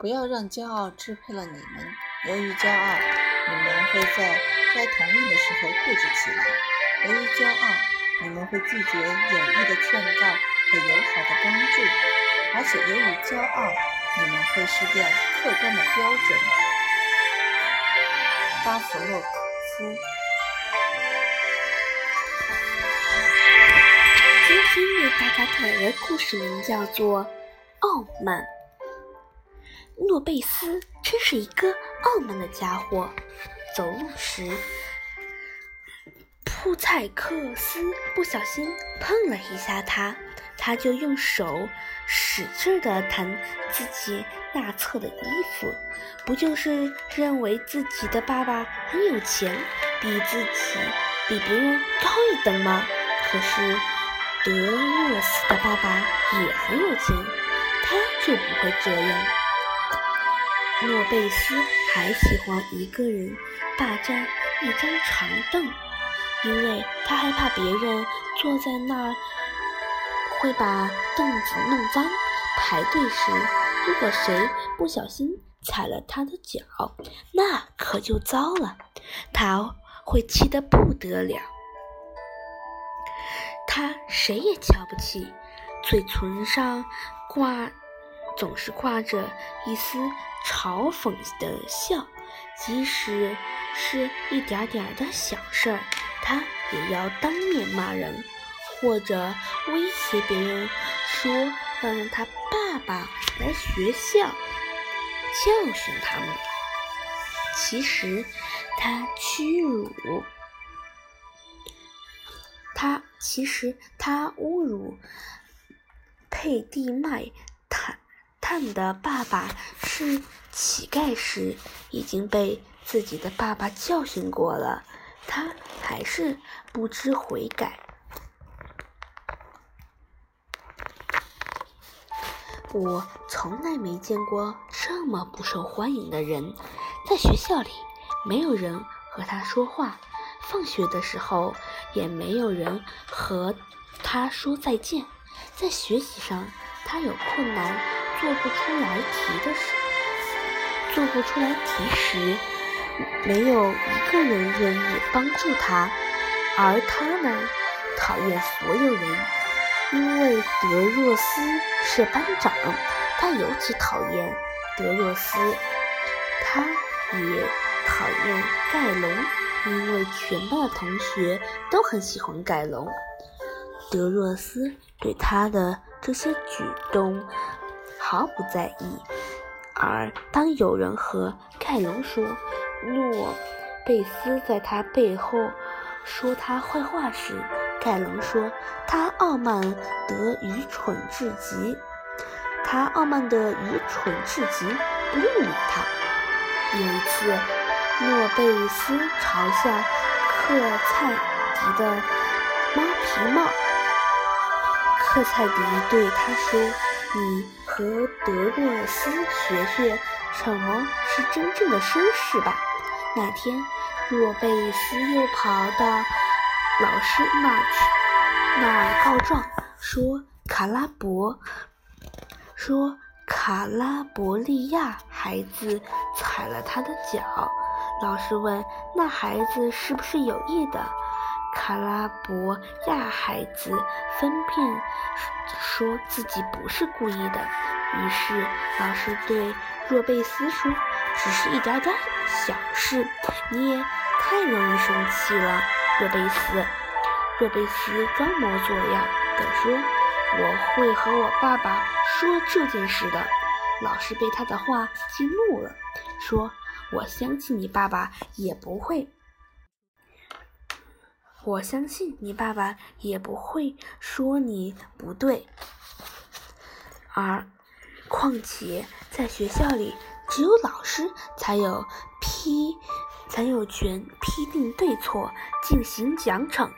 不要让骄傲支配了你们。由于骄傲，你们会在该同意的时候固执起来；由于骄傲，你们会拒绝有益的劝告和友好的帮助；而且由于骄傲，你们会失掉客观的标准。巴甫洛夫。今天为大家带来的故事名叫做《傲慢》。诺贝斯真是一个傲慢的家伙，走路时，普赛克斯不小心碰了一下他，他就用手使劲地弹自己那侧的衣服，不就是认为自己的爸爸很有钱，比自己比别人高一等吗？可是德若斯的爸爸也很有钱，他就不会这样。诺贝斯还喜欢一个人霸占一张长凳，因为他害怕别人坐在那儿会把凳子弄脏。排队时，如果谁不小心踩了他的脚，那可就糟了，他会气得不得了。他谁也瞧不起，嘴唇上挂。总是挂着一丝嘲讽的笑，即使是一点点的小事儿，他也要当面骂人，或者威胁别人说要让他爸爸来学校教训他们。其实他屈辱，他其实他侮辱佩蒂麦看。的爸爸是乞丐时，已经被自己的爸爸教训过了，他还是不知悔改。我从来没见过这么不受欢迎的人，在学校里没有人和他说话，放学的时候也没有人和他说再见，在学习上他有困难。做不出来题的时，做不出来题时，没有一个人愿意帮助他，而他呢，讨厌所有人，因为德若斯是班长，他尤其讨厌德若斯，他也讨厌盖隆，因为全班的同学都很喜欢盖隆，德若斯对他的这些举动。毫不在意，而当有人和盖隆说诺贝斯在他背后说他坏话时，盖隆说他傲慢得愚蠢至极，他傲慢得愚蠢至极，不用理他。有一次，诺贝斯嘲笑克蔡迪的猫皮帽，克蔡迪对他说：“你。”和德洛斯学学什么是真正的绅士吧。那天，若贝斯又跑到老师那去，那儿告状，说卡拉伯，说卡拉伯利亚孩子踩了他的脚。老师问：“那孩子是不是有意的？”卡拉伯亚孩子分辨说自己不是故意的，于是老师对若贝斯说：“只是一点点小事，你也太容易生气了。”若贝斯，若贝斯装模作样地说：“我会和我爸爸说这件事的。”老师被他的话激怒了，说：“我相信你爸爸也不会。”我相信你爸爸也不会说你不对，而况且在学校里，只有老师才有批，才有权批定对错，进行奖惩。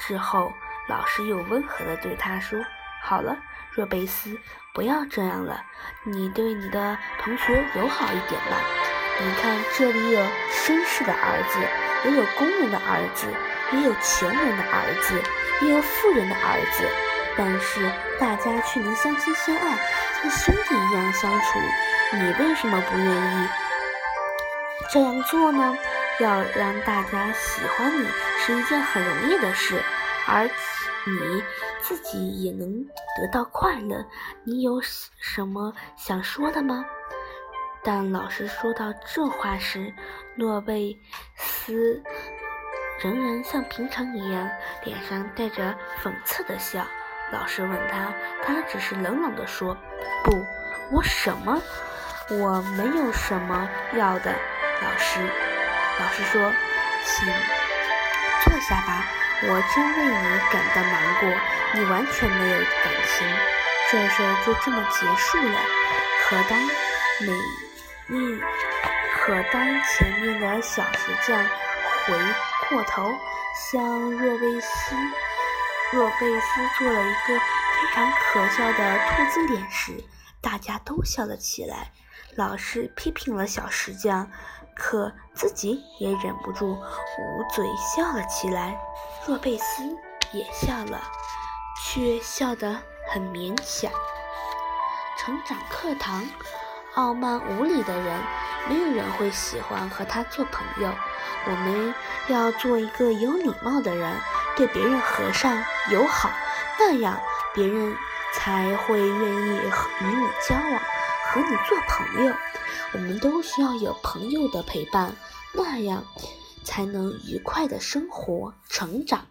之后，老师又温和地对他说：“好了，若贝斯，不要这样了，你对你的同学友好一点吧。你看，这里有绅士的儿子，也有工人的儿子。”也有穷人的儿子，也有富人的儿子。但是大家却能相亲相爱，像兄弟一样相处。你为什么不愿意这样做呢？要让大家喜欢你是一件很容易的事，而你自己也能得到快乐。你有什么想说的吗？当老师说到这话时，诺贝斯仍然像平常一样，脸上带着讽刺的笑。老师问他，他只是冷冷地说：“不，我什么，我没有什么要的。”老师，老师说：“请坐下吧，我真为你感到难过，你完全没有感情。”这事就这么结束了。可当每一可当前面的小石匠回过头向若贝斯。若贝斯做了一个非常可笑的兔子脸时，大家都笑了起来。老师批评了小石匠，可自己也忍不住捂嘴笑了起来。若贝斯也笑了，却笑得很勉强。成长课堂，傲慢无礼的人，没有人会喜欢和他做朋友。我们要做一个有礼貌的人。对别人和善友好，那样别人才会愿意与你交往，和你做朋友。我们都需要有朋友的陪伴，那样才能愉快的生活成长。